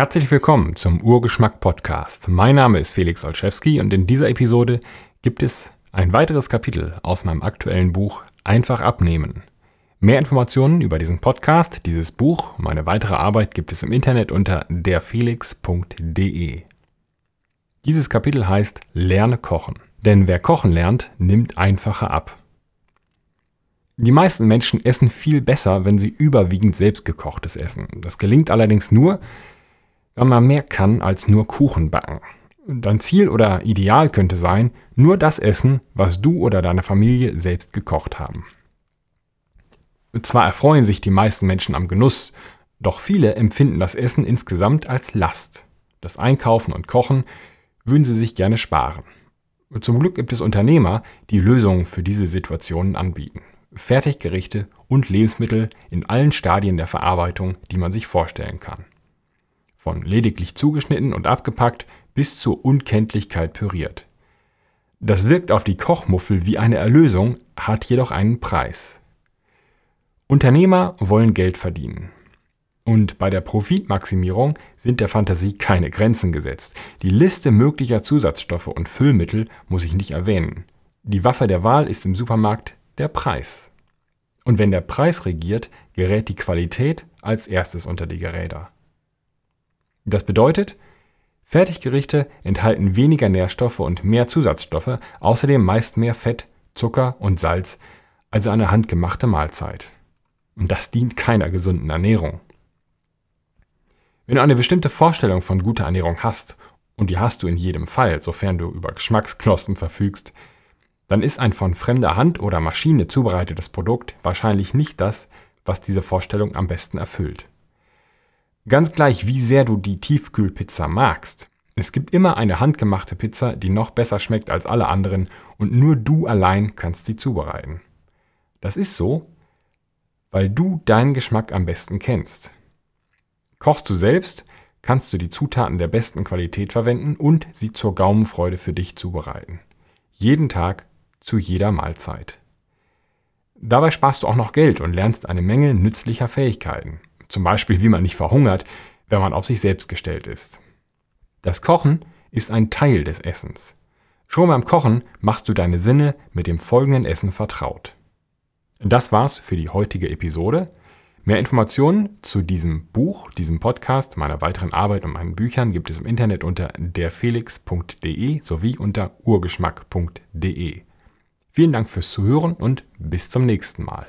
Herzlich willkommen zum Urgeschmack Podcast. Mein Name ist Felix Olszewski und in dieser Episode gibt es ein weiteres Kapitel aus meinem aktuellen Buch Einfach abnehmen. Mehr Informationen über diesen Podcast, dieses Buch meine weitere Arbeit gibt es im Internet unter derfelix.de. Dieses Kapitel heißt Lerne kochen. Denn wer kochen lernt, nimmt einfacher ab. Die meisten Menschen essen viel besser, wenn sie überwiegend selbstgekochtes essen. Das gelingt allerdings nur, wenn man mehr kann als nur Kuchen backen. Dein Ziel oder Ideal könnte sein, nur das essen, was du oder deine Familie selbst gekocht haben. Zwar erfreuen sich die meisten Menschen am Genuss, doch viele empfinden das Essen insgesamt als Last. Das Einkaufen und Kochen würden sie sich gerne sparen. Zum Glück gibt es Unternehmer, die Lösungen für diese Situationen anbieten. Fertiggerichte und Lebensmittel in allen Stadien der Verarbeitung, die man sich vorstellen kann. Von lediglich zugeschnitten und abgepackt bis zur Unkenntlichkeit püriert. Das wirkt auf die Kochmuffel wie eine Erlösung, hat jedoch einen Preis. Unternehmer wollen Geld verdienen. Und bei der Profitmaximierung sind der Fantasie keine Grenzen gesetzt. Die Liste möglicher Zusatzstoffe und Füllmittel muss ich nicht erwähnen. Die Waffe der Wahl ist im Supermarkt der Preis. Und wenn der Preis regiert, gerät die Qualität als erstes unter die Geräder. Das bedeutet, Fertiggerichte enthalten weniger Nährstoffe und mehr Zusatzstoffe, außerdem meist mehr Fett, Zucker und Salz als eine handgemachte Mahlzeit. Und das dient keiner gesunden Ernährung. Wenn du eine bestimmte Vorstellung von guter Ernährung hast, und die hast du in jedem Fall, sofern du über Geschmacksknospen verfügst, dann ist ein von fremder Hand oder Maschine zubereitetes Produkt wahrscheinlich nicht das, was diese Vorstellung am besten erfüllt. Ganz gleich, wie sehr du die Tiefkühlpizza magst, es gibt immer eine handgemachte Pizza, die noch besser schmeckt als alle anderen und nur du allein kannst sie zubereiten. Das ist so, weil du deinen Geschmack am besten kennst. Kochst du selbst, kannst du die Zutaten der besten Qualität verwenden und sie zur Gaumenfreude für dich zubereiten. Jeden Tag zu jeder Mahlzeit. Dabei sparst du auch noch Geld und lernst eine Menge nützlicher Fähigkeiten. Zum Beispiel, wie man nicht verhungert, wenn man auf sich selbst gestellt ist. Das Kochen ist ein Teil des Essens. Schon beim Kochen machst du deine Sinne mit dem folgenden Essen vertraut. Das war's für die heutige Episode. Mehr Informationen zu diesem Buch, diesem Podcast, meiner weiteren Arbeit und meinen Büchern gibt es im Internet unter derfelix.de sowie unter urgeschmack.de. Vielen Dank fürs Zuhören und bis zum nächsten Mal.